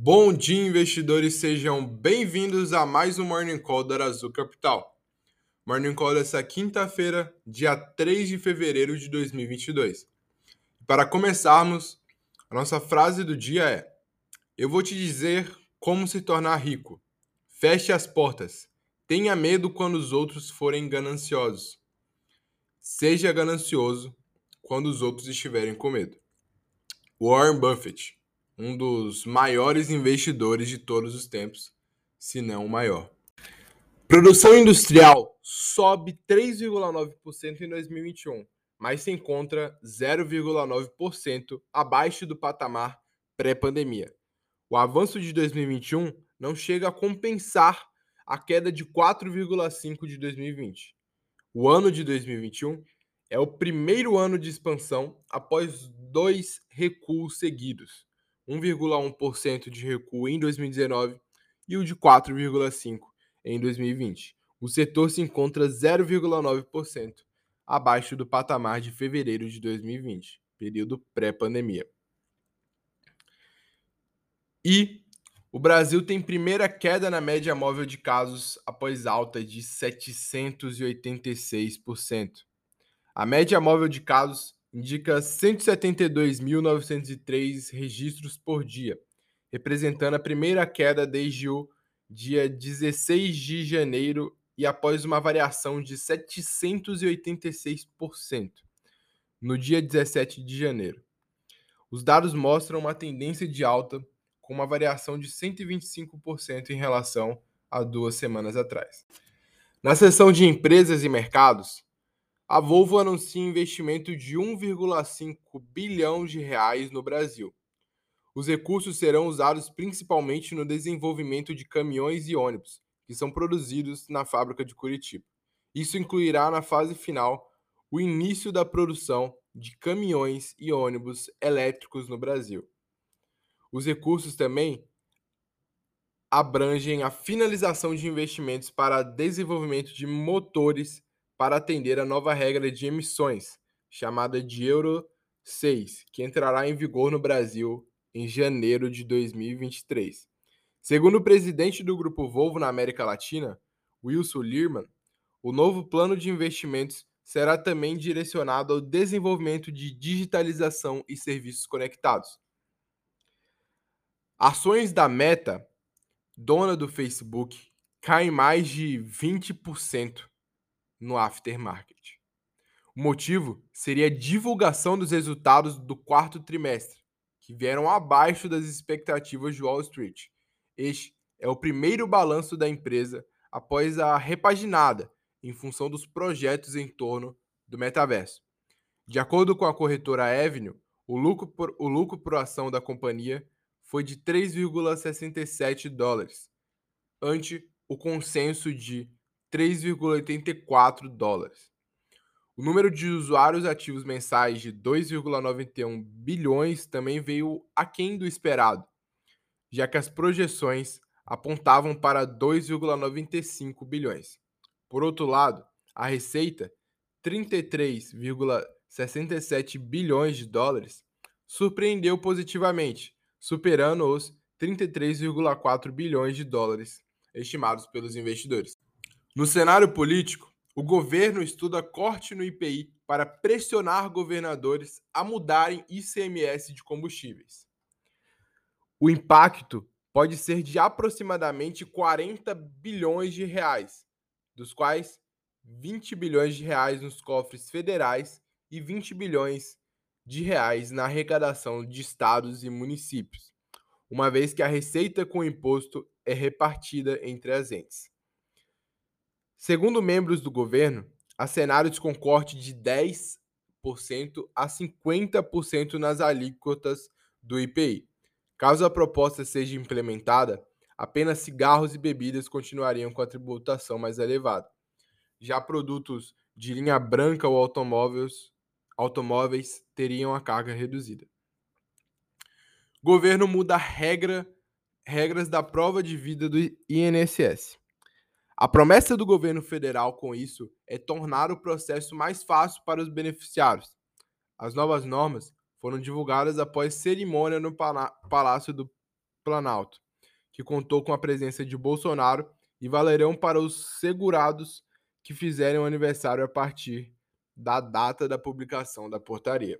Bom dia, investidores, sejam bem-vindos a mais um Morning Call da Azul Capital. Morning Call dessa quinta-feira, dia 3 de fevereiro de 2022. Para começarmos, a nossa frase do dia é: Eu vou te dizer como se tornar rico. Feche as portas. Tenha medo quando os outros forem gananciosos. Seja ganancioso quando os outros estiverem com medo. Warren Buffett um dos maiores investidores de todos os tempos, se não o maior. Produção industrial sobe 3,9% em 2021, mas se encontra 0,9% abaixo do patamar pré-pandemia. O avanço de 2021 não chega a compensar a queda de 4,5% de 2020. O ano de 2021 é o primeiro ano de expansão após dois recuos seguidos 1,1% de recuo em 2019 e o de 4,5% em 2020. O setor se encontra 0,9% abaixo do patamar de fevereiro de 2020, período pré-pandemia. E o Brasil tem primeira queda na média móvel de casos após alta de 786%. A média móvel de casos indica 172.903 registros por dia, representando a primeira queda desde o dia 16 de janeiro e após uma variação de 786% no dia 17 de janeiro. Os dados mostram uma tendência de alta com uma variação de 125% em relação a duas semanas atrás. Na seção de empresas e mercados, a Volvo anuncia investimento de 1,5 bilhão de reais no Brasil. Os recursos serão usados principalmente no desenvolvimento de caminhões e ônibus, que são produzidos na fábrica de Curitiba. Isso incluirá na fase final o início da produção de caminhões e ônibus elétricos no Brasil. Os recursos também abrangem a finalização de investimentos para desenvolvimento de motores para atender a nova regra de emissões, chamada de Euro 6, que entrará em vigor no Brasil em janeiro de 2023. Segundo o presidente do Grupo Volvo na América Latina, Wilson Lirman, o novo plano de investimentos será também direcionado ao desenvolvimento de digitalização e serviços conectados. Ações da Meta, dona do Facebook, caem mais de 20% no aftermarket. O motivo seria a divulgação dos resultados do quarto trimestre, que vieram abaixo das expectativas de Wall Street. Este é o primeiro balanço da empresa após a repaginada em função dos projetos em torno do metaverso. De acordo com a corretora Avenue, o lucro por, o lucro por ação da companhia foi de 3,67 dólares, ante o consenso de 3,84 dólares. O número de usuários ativos mensais de 2,91 bilhões também veio aquém do esperado, já que as projeções apontavam para 2,95 bilhões. Por outro lado, a receita, 33,67 bilhões de dólares, surpreendeu positivamente, superando os 33,4 bilhões de dólares estimados pelos investidores. No cenário político, o governo estuda corte no IPI para pressionar governadores a mudarem ICMS de combustíveis. O impacto pode ser de aproximadamente 40 bilhões de reais, dos quais 20 bilhões de reais nos cofres federais e 20 bilhões de reais na arrecadação de estados e municípios, uma vez que a receita com o imposto é repartida entre as entes. Segundo membros do governo, há cenários com corte de 10% a 50% nas alíquotas do IPI. Caso a proposta seja implementada, apenas cigarros e bebidas continuariam com a tributação mais elevada. Já produtos de linha branca ou automóveis, automóveis teriam a carga reduzida. Governo muda regra, regras da prova de vida do INSS. A promessa do governo federal com isso é tornar o processo mais fácil para os beneficiários. As novas normas foram divulgadas após cerimônia no Palácio do Planalto, que contou com a presença de Bolsonaro e valerão para os segurados que fizerem o aniversário a partir da data da publicação da portaria.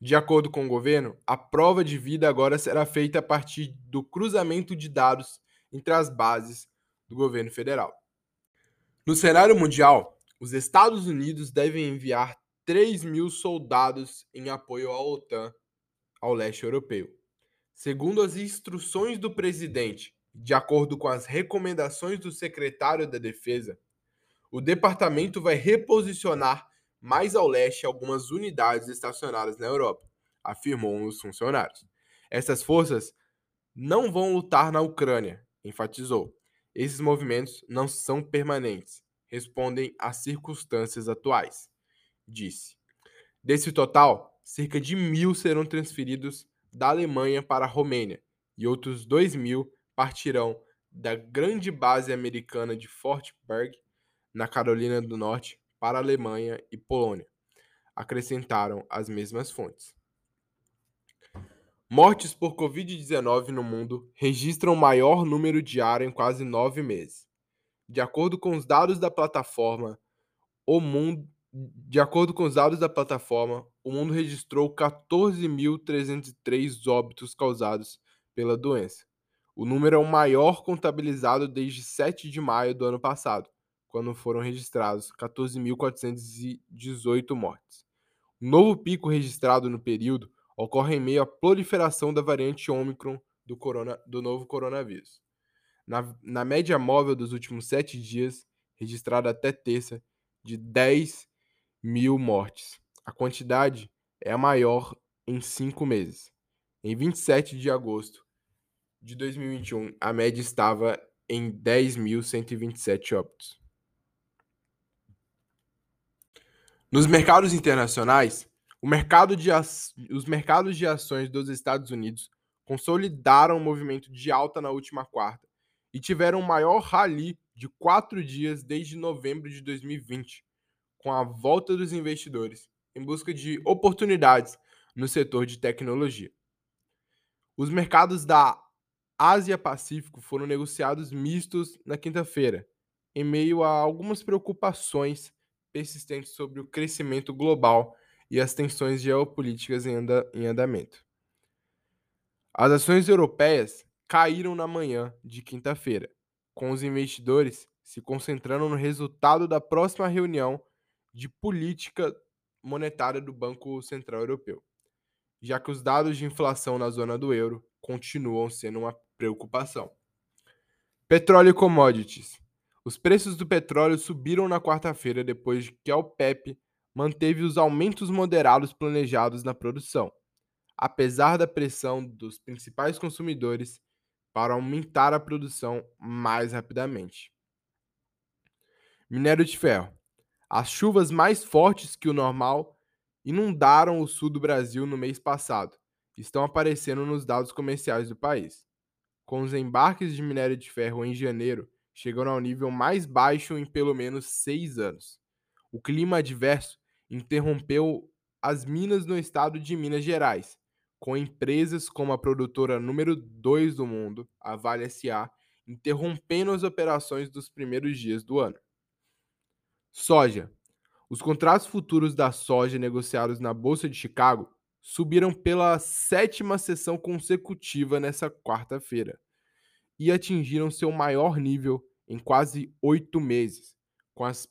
De acordo com o governo, a prova de vida agora será feita a partir do cruzamento de dados entre as bases do governo federal. No cenário mundial, os Estados Unidos devem enviar 3 mil soldados em apoio à OTAN ao leste europeu. Segundo as instruções do presidente, de acordo com as recomendações do secretário da Defesa, o departamento vai reposicionar mais ao leste algumas unidades estacionadas na Europa, afirmou um dos funcionários. Essas forças não vão lutar na Ucrânia, enfatizou. Esses movimentos não são permanentes, respondem às circunstâncias atuais, disse. Desse total, cerca de mil serão transferidos da Alemanha para a Romênia e outros dois mil partirão da grande base americana de Fort Bragg, na Carolina do Norte, para a Alemanha e Polônia, acrescentaram as mesmas fontes. Mortes por Covid-19 no mundo registram o maior número diário em quase nove meses. De acordo com os dados da plataforma, o mundo, de acordo com os dados da plataforma, o mundo registrou 14.303 óbitos causados pela doença. O número é o maior contabilizado desde 7 de maio do ano passado, quando foram registrados 14.418 mortes. O novo pico registrado no período ocorre em meio à proliferação da variante Ômicron do, corona, do novo coronavírus. Na, na média móvel dos últimos sete dias, registrada até terça, de 10 mil mortes. A quantidade é a maior em cinco meses. Em 27 de agosto de 2021, a média estava em 10.127 óbitos. Nos mercados internacionais, mercado os mercados de ações dos Estados Unidos consolidaram o movimento de alta na última quarta e tiveram o maior rally de quatro dias desde novembro de 2020, com a volta dos investidores em busca de oportunidades no setor de tecnologia. Os mercados da Ásia-Pacífico foram negociados mistos na quinta-feira, em meio a algumas preocupações persistentes sobre o crescimento global e as tensões geopolíticas em, anda, em andamento. As ações europeias caíram na manhã de quinta-feira, com os investidores se concentrando no resultado da próxima reunião de política monetária do Banco Central Europeu, já que os dados de inflação na zona do euro continuam sendo uma preocupação. Petróleo e commodities. Os preços do petróleo subiram na quarta-feira depois que a OPEP manteve os aumentos moderados planejados na produção, apesar da pressão dos principais consumidores para aumentar a produção mais rapidamente. Minério de ferro. As chuvas mais fortes que o normal inundaram o sul do Brasil no mês passado. Estão aparecendo nos dados comerciais do país. Com os embarques de minério de ferro em janeiro chegando ao nível mais baixo em pelo menos seis anos. O clima adverso interrompeu as minas no estado de Minas Gerais, com empresas como a produtora número 2 do mundo, a Vale SA, interrompendo as operações dos primeiros dias do ano. Soja. Os contratos futuros da soja negociados na Bolsa de Chicago subiram pela sétima sessão consecutiva nessa quarta-feira, e atingiram seu maior nível em quase oito meses, com as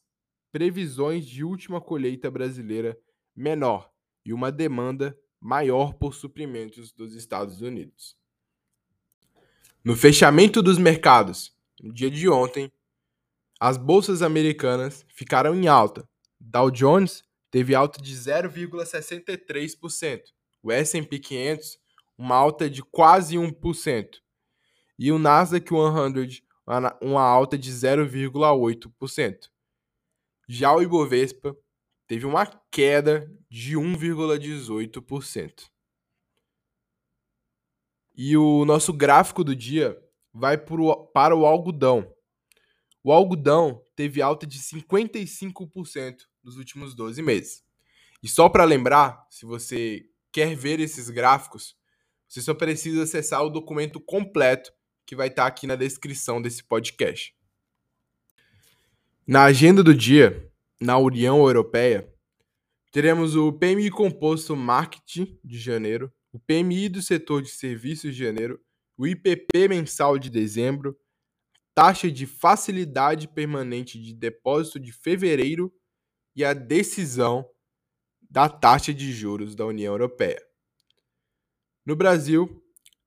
previsões de última colheita brasileira menor e uma demanda maior por suprimentos dos Estados Unidos. No fechamento dos mercados, no dia de ontem, as bolsas americanas ficaram em alta. Dow Jones teve alta de 0,63%, o S&P 500 uma alta de quase 1%, e o Nasdaq 100 uma alta de 0,8%. Já o Ibovespa teve uma queda de 1,18%. E o nosso gráfico do dia vai pro, para o algodão. O algodão teve alta de 55% nos últimos 12 meses. E só para lembrar, se você quer ver esses gráficos, Você só precisa acessar o documento completo que vai estar aqui na descrição desse podcast. Na agenda do dia, na União Europeia, teremos o PMI composto Marketing de janeiro, o PMI do setor de serviços de janeiro, o IPP mensal de dezembro, taxa de facilidade permanente de depósito de fevereiro e a decisão da taxa de juros da União Europeia. No Brasil,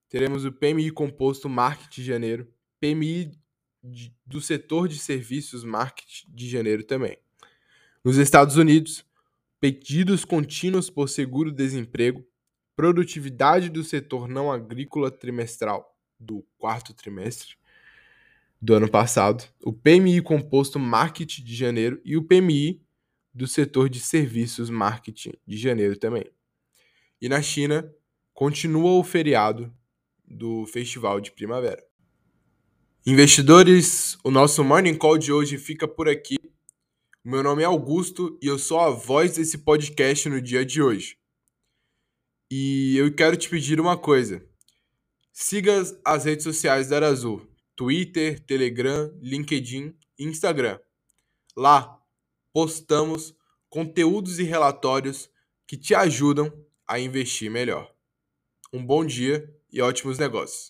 teremos o PMI composto Marketing de janeiro, PMI de, do setor de serviços Marketing de janeiro também. Nos Estados Unidos, pedidos contínuos por seguro-desemprego, produtividade do setor não agrícola trimestral do quarto trimestre do ano passado, o PMI composto Marketing de janeiro e o PMI do setor de serviços marketing de janeiro também. E na China, continua o feriado do Festival de Primavera. Investidores, o nosso Morning Call de hoje fica por aqui. Meu nome é Augusto e eu sou a voz desse podcast no dia de hoje. E eu quero te pedir uma coisa. Siga as redes sociais da Arazul: Twitter, Telegram, LinkedIn e Instagram. Lá postamos conteúdos e relatórios que te ajudam a investir melhor. Um bom dia e ótimos negócios!